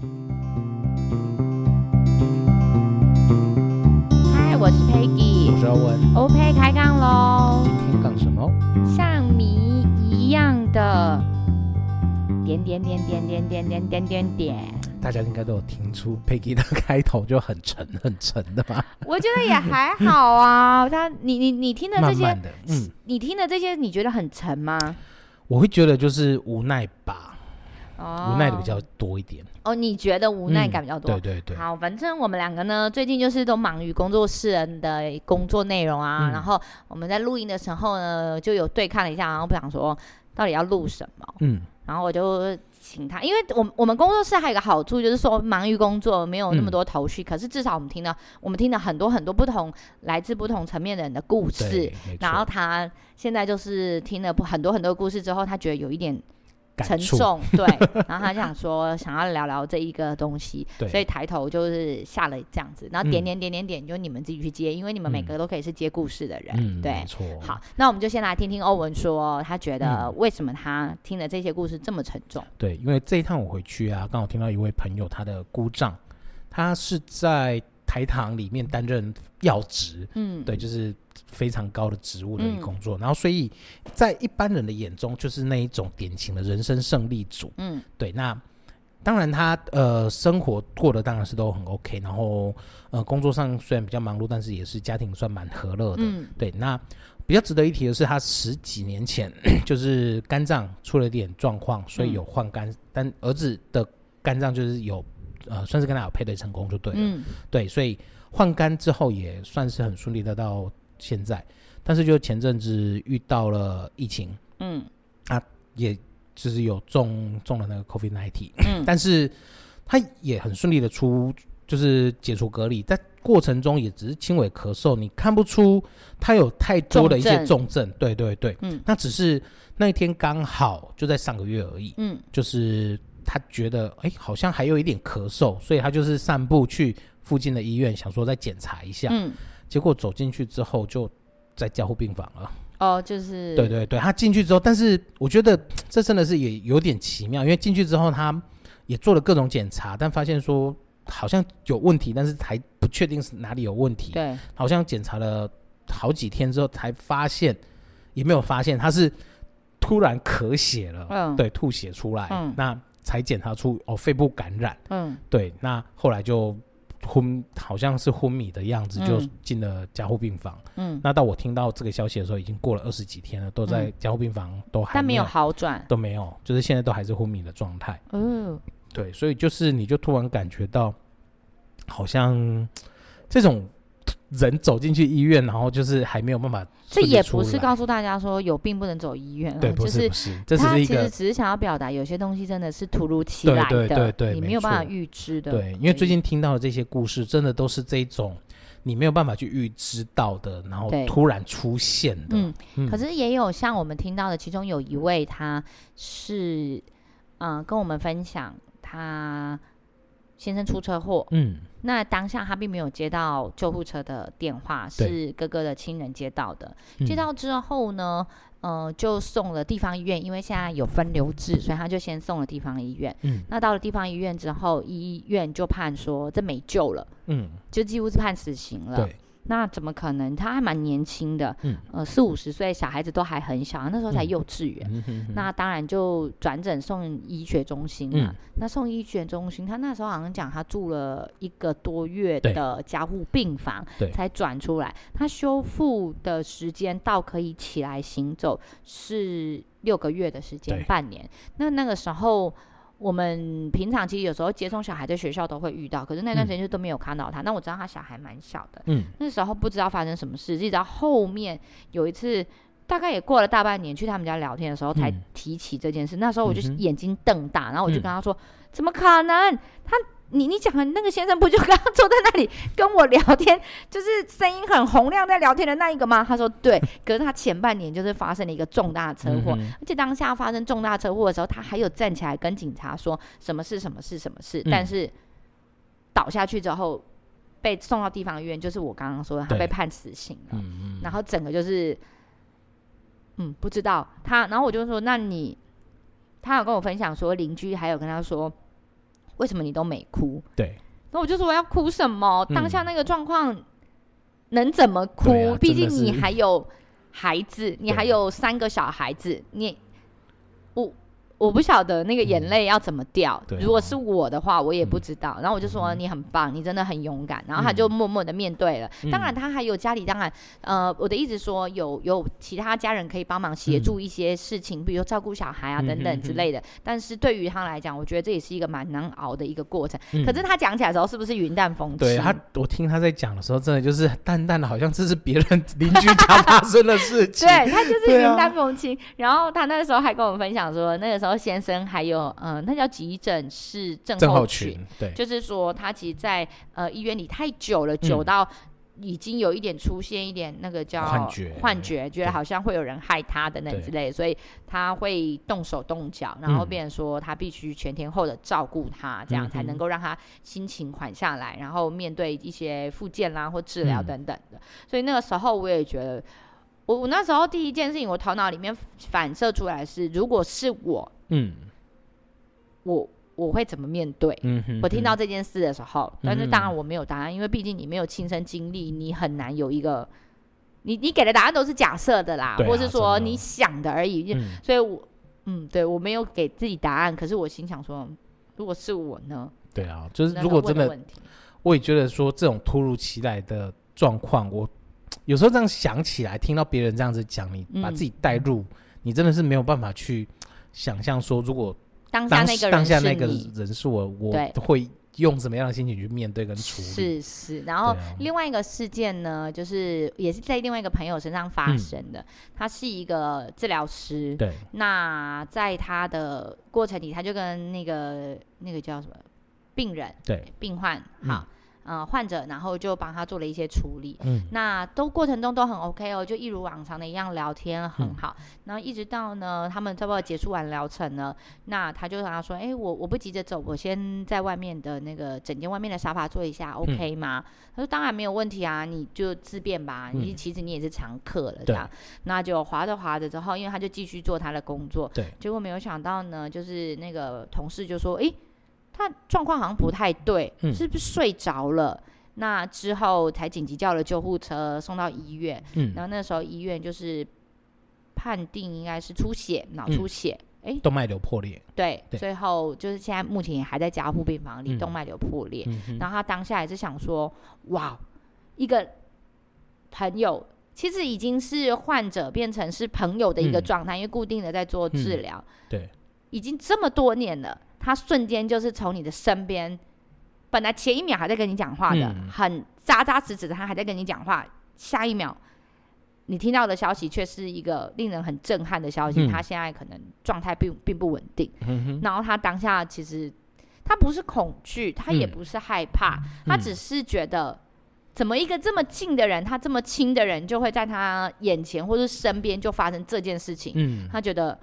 嗨，我是 Peggy，我是欧文，OK，开杠喽。今天杠什么？像谜一样的点点点点点点点点点点。大家应该都有听出 Peggy 的开头就很沉很沉的吧？我觉得也还好啊。他，你你你听的这些，慢慢的，嗯，你听的这些，你觉得很沉吗？我会觉得就是无奈吧，哦，无奈的比较多一点。哦，你觉得无奈感比较多？嗯、对对对。好，反正我们两个呢，最近就是都忙于工作室人的工作内容啊。嗯、然后我们在录音的时候呢，就有对看了一下，然后不想说到底要录什么。嗯。然后我就请他，因为我我们工作室还有一个好处，就是说忙于工作，没有那么多头绪。嗯、可是至少我们听到，我们听了很多很多不同来自不同层面的人的故事。然后他现在就是听了很多很多故事之后，他觉得有一点。沉重，对，然后他就想说想要聊聊这一个东西，所以抬头就是下了这样子，然后点点点点点，就你们自己去接，因为你们每个都可以是接故事的人，嗯、对，没错。好，那我们就先来听听欧文说，他觉得为什么他听了这些故事这么沉重？对，因为这一趟我回去啊，刚好听到一位朋友他的姑丈，他是在台糖里面担任要职，嗯，对，就是。非常高的职务的一工作，嗯、然后所以在一般人的眼中，就是那一种典型的人生胜利组。嗯，对。那当然他呃生活过得当然是都很 OK，然后呃工作上虽然比较忙碌，但是也是家庭算蛮和乐的。嗯，对。那比较值得一提的是，他十几年前 就是肝脏出了点状况，所以有换肝，嗯、但儿子的肝脏就是有呃算是跟他有配对成功就对了。嗯，对。所以换肝之后也算是很顺利的到。现在，但是就前阵子遇到了疫情，嗯，啊，也就是有中中了那个 COVID-19，嗯，但是他也很顺利的出，就是解除隔离，在过程中也只是轻微咳嗽，你看不出他有太多的一些重症，重症对对对，嗯，那只是那一天刚好就在上个月而已，嗯，就是他觉得哎、欸，好像还有一点咳嗽，所以他就是散步去附近的医院，想说再检查一下，嗯。结果走进去之后，就在加护病房了。哦，就是。对对对，他进去之后，但是我觉得这真的是也有点奇妙，因为进去之后，他也做了各种检查，但发现说好像有问题，但是还不确定是哪里有问题。对，好像检查了好几天之后，才发现也没有发现，他是突然咳血了，嗯，对，吐血出来，嗯，那才检查出哦肺部感染，嗯，对，那后来就。昏好像是昏迷的样子，就进了加护病房。嗯，那到我听到这个消息的时候，已经过了二十几天了，都在加护病房，都还没有，但没有好转，都没有，就是现在都还是昏迷的状态。嗯，对，所以就是你就突然感觉到，好像这种。人走进去医院，然后就是还没有办法。这也不是告诉大家说有病不能走医院，对，就是不是，这是一个，他其实只是想要表达有些东西真的是突如其来的，对对对对，你没有办法预知的。对，因为最近听到的这些故事，真的都是这种你没有办法去预知到的，然后突然出现的。嗯，嗯，可是也有像我们听到的，其中有一位他是嗯跟我们分享他。先生出车祸，嗯，那当下他并没有接到救护车的电话，是哥哥的亲人接到的。接到之后呢，嗯、呃，就送了地方医院，因为现在有分流制，所以他就先送了地方医院。嗯，那到了地方医院之后，医院就判说这没救了，嗯，就几乎是判死刑了。对。那怎么可能？他还蛮年轻的，嗯，呃，四五十岁，小孩子都还很小，那时候才幼稚园。嗯嗯、那当然就转诊送医学中心了。嗯、那送医学中心，他那时候好像讲他住了一个多月的加护病房，才转出来。他修复的时间到可以起来行走是六个月的时间，半年。那那个时候。我们平常其实有时候接送小孩在学校都会遇到，可是那段时间就都没有看到他。那、嗯、我知道他小孩蛮小的，嗯，那时候不知道发生什么事，一直到后面有一次，大概也过了大半年，去他们家聊天的时候才提起这件事。嗯、那时候我就眼睛瞪大，然后我就跟他说：“嗯、怎么可能？他？”你你讲的那个先生不就刚刚坐在那里跟我聊天，就是声音很洪亮在聊天的那一个吗？他说对，可是他前半年就是发生了一个重大车祸，嗯、而且当下发生重大车祸的时候，他还有站起来跟警察说什么事什么事什么事，嗯、但是倒下去之后被送到地方医院，就是我刚刚说的，他被判死刑了，嗯、然后整个就是嗯不知道他，然后我就说那你他有跟我分享说邻居还有跟他说。为什么你都没哭？对。那我就说我要哭什么？当下那个状况能怎么哭？毕、嗯、竟你还有孩子，你还有三个小孩子，你我。我不晓得那个眼泪要怎么掉。嗯、如果是我的话，我也不知道。嗯、然后我就说你很棒，你真的很勇敢。然后他就默默的面对了。嗯、当然，他还有家里，当然，呃，我的意思说有有其他家人可以帮忙协助一些事情，嗯、比如照顾小孩啊等等之类的。嗯、但是对于他来讲，我觉得这也是一个蛮难熬的一个过程。嗯、可是他讲起来的时候，是不是云淡风轻？对他，我听他在讲的时候，真的就是淡淡的，好像这是别人邻居家发生的事情。对他就是云淡风轻。啊、然后他那时候还跟我们分享说，那个时候先生还有。有嗯，那叫急诊室症候群，对，就是说他其实在呃医院里太久了，久到已经有一点出现一点那个叫幻觉，幻觉，觉得好像会有人害他等等之类，所以他会动手动脚，然后变成说他必须全天候的照顾他，这样才能够让他心情缓下来，然后面对一些复健啦或治疗等等的。所以那个时候我也觉得，我我那时候第一件事情，我头脑里面反射出来是，如果是我，嗯。我我会怎么面对？嗯哼，我听到这件事的时候，但是当然我没有答案，因为毕竟你没有亲身经历，你很难有一个，你你给的答案都是假设的啦，啊、或是说你想的而已。嗯、所以我，嗯，对我没有给自己答案，可是我心想说，如果是我呢？对啊，就是如果真的，的我也觉得说这种突如其来的状况，我有时候这样想起来，听到别人这样子讲，你把自己带入，嗯、你真的是没有办法去想象说如果。当下那个人当下那个人是我，我会用什么样的心情去面对跟处理？是是，然后另外一个事件呢，就是也是在另外一个朋友身上发生的。他是一个治疗师，对。那在他的过程里，他就跟那个那个叫什么病人，对，病患，好。呃，患者，然后就帮他做了一些处理，嗯，那都过程中都很 OK 哦，就一如往常的一样聊天很好，嗯、然后一直到呢，他们差不多结束完疗程呢，那他就跟他说，哎，我我不急着走，我先在外面的那个整间外面的沙发坐一下、嗯、，OK 吗？他说当然没有问题啊，你就自便吧，嗯、你其实你也是常客了，这样，那就划着划着之后，因为他就继续做他的工作，对，结果没有想到呢，就是那个同事就说，哎。他状况好像不太对，嗯、是不是睡着了？那之后才紧急叫了救护车送到医院。嗯、然后那时候医院就是判定应该是出血，脑出血，哎、嗯，动脉瘤破裂。对，对。最后就是现在目前也还在加护病房里，嗯、动脉瘤破裂。然后他当下也是想说，哇，一个朋友其实已经是患者变成是朋友的一个状态，嗯、因为固定的在做治疗、嗯，对，已经这么多年了。他瞬间就是从你的身边，本来前一秒还在跟你讲话的，嗯、很扎扎实实的，他还在跟你讲话。下一秒，你听到的消息却是一个令人很震撼的消息。嗯、他现在可能状态并并不稳定。嗯、然后他当下其实他不是恐惧，他也不是害怕，嗯、他只是觉得，怎么一个这么近的人，他这么亲的人，就会在他眼前或是身边就发生这件事情。嗯、他觉得。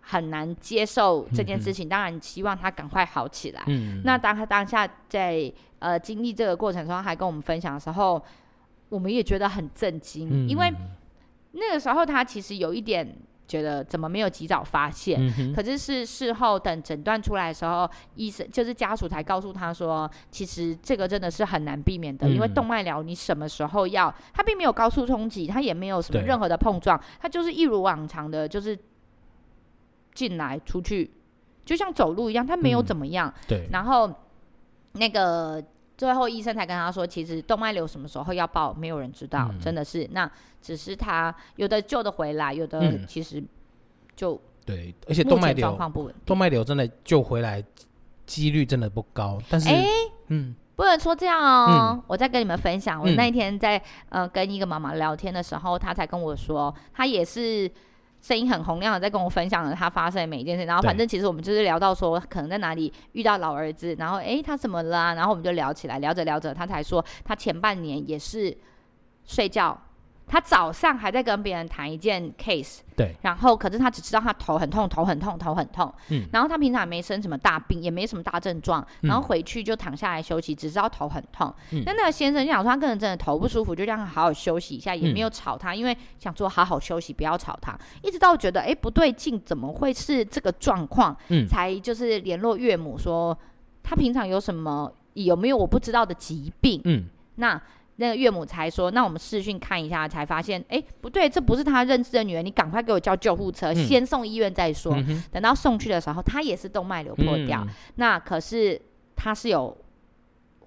很难接受这件事情，嗯、当然希望他赶快好起来。嗯、那当他当下在呃经历这个过程中，还跟我们分享的时候，我们也觉得很震惊，嗯、因为那个时候他其实有一点觉得怎么没有及早发现，嗯、可是是事后等诊断出来的时候，医生就是家属才告诉他说，其实这个真的是很难避免的，嗯、因为动脉瘤你什么时候要，他并没有高速冲击，他也没有什么任何的碰撞，他就是一如往常的，就是。进来出去，就像走路一样，他没有怎么样。嗯、对。然后那个最后医生才跟他说，其实动脉瘤什么时候要报，没有人知道，嗯、真的是。那只是他有的救得回来，有的其实就、嗯、对。而且动脉瘤状况不稳，动脉瘤真的救回来几率真的不高。但是，嗯，不能说这样哦。嗯、我再跟你们分享，我那一天在呃跟一个妈妈聊天的时候，她才跟我说，她也是。声音很洪亮的在跟我分享了他发生的每一件事，然后反正其实我们就是聊到说可能在哪里遇到老儿子，然后诶，他怎么了啊？然后我们就聊起来，聊着聊着他才说他前半年也是睡觉。他早上还在跟别人谈一件 case，对，然后可是他只知道他头很痛，头很痛，头很痛，嗯，然后他平常也没生什么大病，也没什么大症状，然后回去就躺下来休息，只知道头很痛。嗯，那那个先生就想说他个人真的头不舒服，就让他好好休息一下，也没有吵他，因为想说好好休息，不要吵他。一直到觉得哎不对劲，怎么会是这个状况？嗯，才就是联络岳母说。他平常有什么有没有我不知道的疾病？嗯，那那个岳母才说，那我们视讯看一下，才发现，哎，不对，这不是他认识的女儿，你赶快给我叫救护车，嗯、先送医院再说。嗯、等到送去的时候，他也是动脉瘤破掉，嗯、那可是他是有。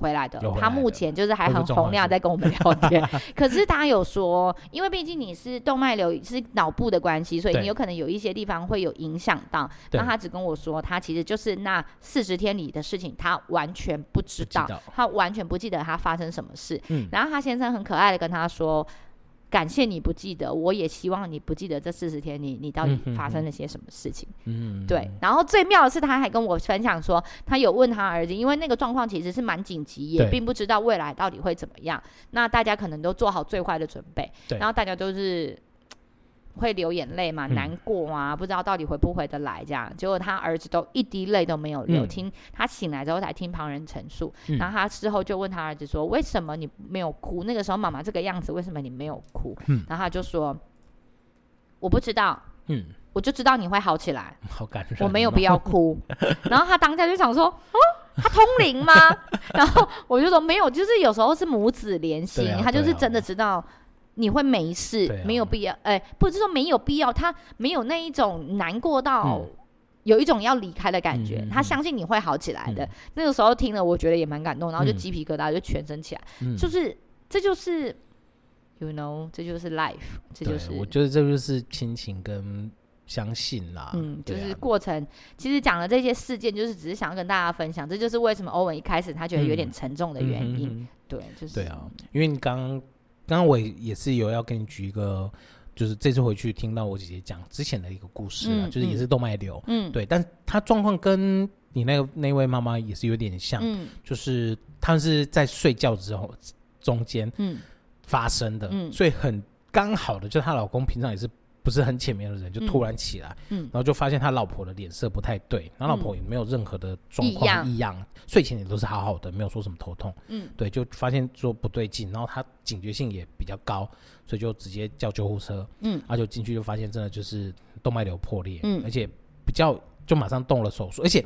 回来的，他目前就是还很洪亮在跟我们聊天。可是他有说，因为毕竟你是动脉瘤是脑部的关系，所以你有可能有一些地方会有影响到。那他只跟我说，他其实就是那四十天里的事情，他完全不知道，他完全不记得他发生什么事。嗯，然后他先生很可爱的跟他说。感谢你不记得，我也希望你不记得这四十天你你到底发生了些什么事情。嗯，对。然后最妙的是，他还跟我分享说，他有问他儿子，因为那个状况其实是蛮紧急，也并不知道未来到底会怎么样。那大家可能都做好最坏的准备。对。然后大家都是。会流眼泪嘛？难过啊，嗯、不知道到底回不回得来这样。结果他儿子都一滴泪都没有流。嗯、听他醒来之后才听旁人陈述，嗯、然后他事后就问他儿子说：“为什么你没有哭？那个时候妈妈这个样子，为什么你没有哭？”嗯、然后他就说：“我不知道，嗯，我就知道你会好起来，好感人，我没有必要哭。”然后他当下就想说：“哦，他通灵吗？” 然后我就说：“没有，就是有时候是母子连心，啊、他就是真的知道。”你会没事，啊、没有必要，哎、欸，不是说没有必要，他没有那一种难过到有一种要离开的感觉，嗯、他相信你会好起来的。嗯、那个时候听了，我觉得也蛮感动，然后就鸡皮疙瘩就全身起来，嗯、就是这就是，you know，这就是 life，这就是，我觉得这就是亲情跟相信啦，嗯，就是过程。啊、其实讲了这些事件，就是只是想要跟大家分享，这就是为什么欧文一开始他觉得有点沉重的原因，嗯嗯嗯、对，就是对啊，因为你刚刚。刚刚我也是有要跟你举一个，就是这次回去听到我姐姐讲之前的一个故事啊，嗯、就是也是动脉瘤，嗯，对，但她状况跟你那个那位妈妈也是有点像，嗯，就是他们是在睡觉之后中间，嗯，发生的，嗯，所以很刚好的，就她老公平常也是。不是很浅眠的人，就突然起来，嗯，然后就发现他老婆的脸色不太对，然后老婆也没有任何的状况异样，睡前也都是好好的，没有说什么头痛，嗯，对，就发现说不对劲，然后他警觉性也比较高，所以就直接叫救护车，嗯，然后就进去就发现真的就是动脉瘤破裂，嗯，而且比较就马上动了手术，而且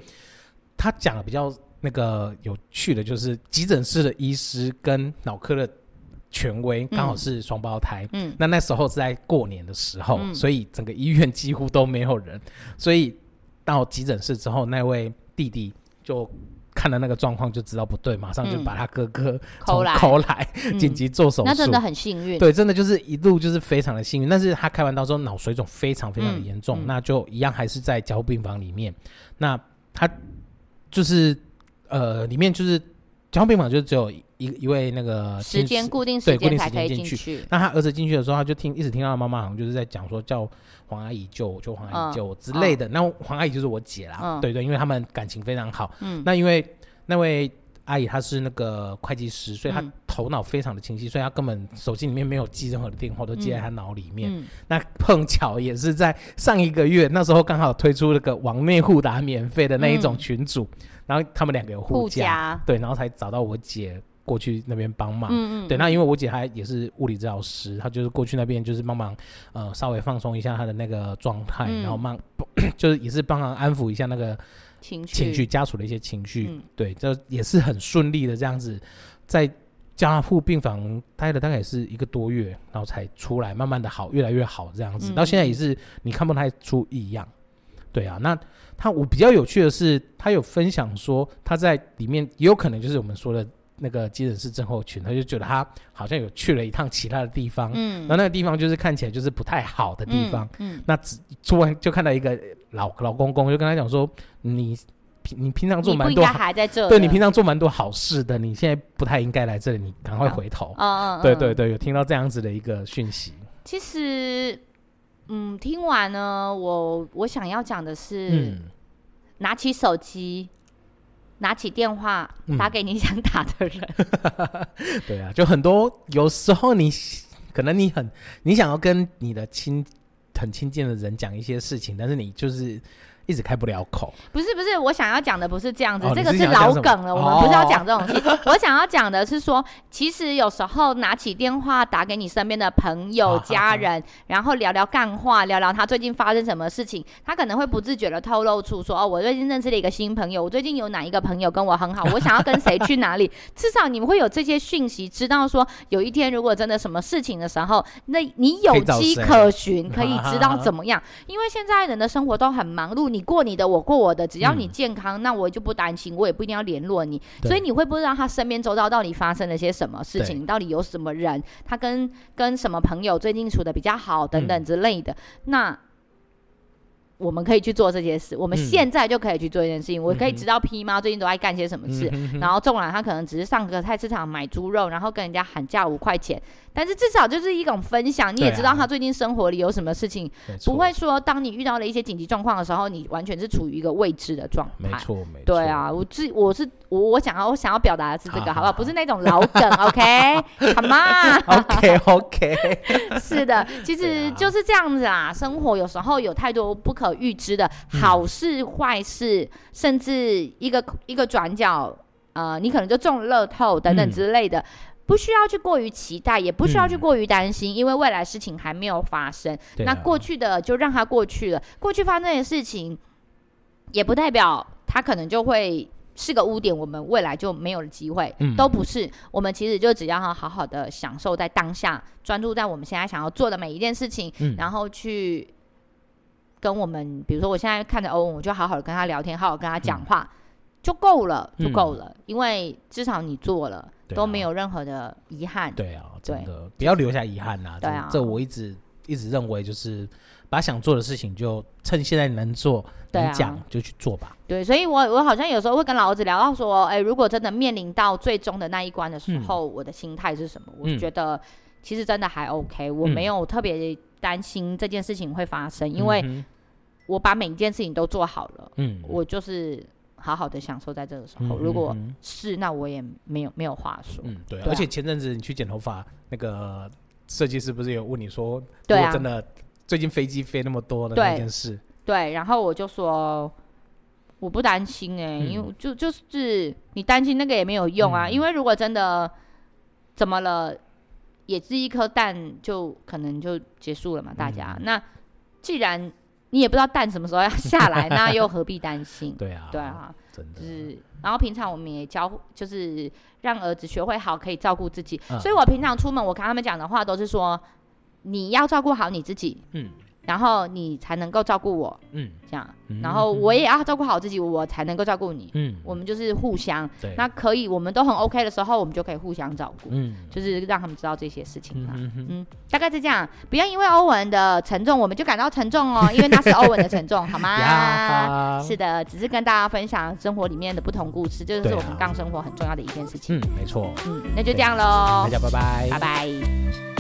他讲的比较那个有趣的就是急诊室的医师跟脑科的。权威刚好是双胞胎，嗯，那那时候是在过年的时候，嗯、所以整个医院几乎都没有人，所以到急诊室之后，那位弟弟就看了那个状况就知道不对，马上就把他哥哥从 call 来。紧急做手术，那真的很幸运，对，真的就是一路就是非常的幸运。但是他开完刀之后脑水肿非常非常的严重，那就一样还是在加护病房里面，那他就是呃里面就是加护病房就只有。一一位那个时间固定时间才可以进去。那他儿子进去的时候，他就听一直听到妈妈好像就是在讲说叫黄阿姨救我，救黄阿姨救我之类的。那黄阿姨就是我姐啦，对对，因为他们感情非常好。嗯。那因为那位阿姨她是那个会计师，所以她头脑非常的清晰，所以她根本手机里面没有记任何的电话，都记在她脑里面。那碰巧也是在上一个月，那时候刚好推出那个网内互打免费的那一种群组，然后他们两个有互加，对，然后才找到我姐。过去那边帮忙，嗯嗯，对，那因为我姐她也是物理治疗师，她就是过去那边就是帮忙，呃，稍微放松一下她的那个状态，嗯、然后慢，就是也是帮忙安抚一下那个情绪，情绪家属的一些情绪，嗯、对，这也是很顺利的这样子，在加护病房待了大概也是一个多月，然后才出来，慢慢的好，越来越好这样子，嗯、到现在也是你看不太出异样，对啊，那他我比较有趣的是，他有分享说他在里面也有可能就是我们说的。那个急诊室症候群，他就觉得他好像有去了一趟其他的地方，嗯，然后那个地方就是看起来就是不太好的地方，嗯，嗯，那只突然就看到一个老老公公，就跟他讲说，你平你平常做蛮多，还在这，对，你平常做蛮多好事的，你现在不太应该来这里，你赶快回头，嗯嗯，对对对，有听到这样子的一个讯息。其实，嗯，听完呢，我我想要讲的是，嗯，拿起手机。拿起电话打给你想打的人，嗯、对啊，就很多。有时候你可能你很你想要跟你的亲很亲近的人讲一些事情，但是你就是一直开不了口。不是不是，我想要讲的不是这样子，哦、这个是老梗了。我们不是要讲这种 我想要讲的是说，其实有时候拿起电话打给你身边的朋友、家人，然后聊聊干话，聊聊他最近发生什么事情，他可能会不自觉的透露出说：“哦，我最近认识了一个新朋友，我最近有哪一个朋友跟我很好，我想要跟谁去哪里。”至少你们会有这些讯息，知道说有一天如果真的什么事情的时候，那你有迹可循，可以知道 怎么样。因为现在人的生活都很忙碌，你过你的，我过我的，只要你健康，嗯、那我就不担心，我也不一定要联络你。所以你会不知道他身边周遭到底发生了些什么事情，到底有什么人，他跟跟什么朋友最近处的比较好等等之类的。嗯、那。我们可以去做这些事，我们现在就可以去做一件事情。嗯、我可以知道 P 猫最近都在干些什么事，然后纵然他可能只是上个菜市场买猪肉，然后跟人家喊价五块钱。但是至少就是一种分享，你也知道他最近生活里有什么事情，啊、不会说当你遇到了一些紧急状况的时候，你完全是处于一个未知的状态。没错，没错。对啊，我自我是我我想要我想要表达的是这个，好，好，不好？不是那种老梗，OK？Come on，OK，OK。是的，其实就是这样子啦。生活有时候有太多不可预知的好事、坏事，嗯、甚至一个一个转角，呃，你可能就中了乐透等等之类的。嗯不需要去过于期待，也不需要去过于担心，嗯、因为未来事情还没有发生。啊、那过去的就让它过去了，过去发生的事情，也不代表它可能就会是个污点，我们未来就没有了机会。嗯、都不是，我们其实就只要好好的享受在当下，专注在我们现在想要做的每一件事情，嗯、然后去跟我们，比如说我现在看着欧文，我就好好的跟他聊天，好好跟他讲话，嗯、就够了，就够了，嗯、因为至少你做了。都没有任何的遗憾。对啊，真的不要留下遗憾呐。对啊，这我一直一直认为，就是把想做的事情就趁现在能做能讲就去做吧。对，所以我我好像有时候会跟老儿子聊到说，哎，如果真的面临到最终的那一关的时候，我的心态是什么？我觉得其实真的还 OK，我没有特别担心这件事情会发生，因为我把每一件事情都做好了。嗯，我就是。好好的享受在这个时候，如果是，那我也没有没有话说。嗯，对。而且前阵子你去剪头发，那个设计师不是有问你说，如果真的最近飞机飞那么多的那件事？对。然后我就说，我不担心哎，因为就就是你担心那个也没有用啊，因为如果真的怎么了，也是一颗蛋，就可能就结束了嘛。大家，那既然。你也不知道蛋什么时候要 下来，那又何必担心？对啊，对啊，真的。就是，然后平常我们也教，就是让儿子学会好可以照顾自己。嗯，所以我平常出门，我跟他们讲的话都是说，你要照顾好你自己。嗯。然后你才能够照顾我，嗯，这样，然后我也要照顾好自己，我才能够照顾你，嗯，我们就是互相，对，那可以，我们都很 OK 的时候，我们就可以互相照顾，嗯，就是让他们知道这些事情嘛，嗯，大概是这样，不要因为欧文的沉重，我们就感到沉重哦，因为那是欧文的沉重，好吗？是的，只是跟大家分享生活里面的不同故事，这就是我们刚生活很重要的一件事情，嗯，没错，嗯，那就这样喽，大家拜拜，拜拜。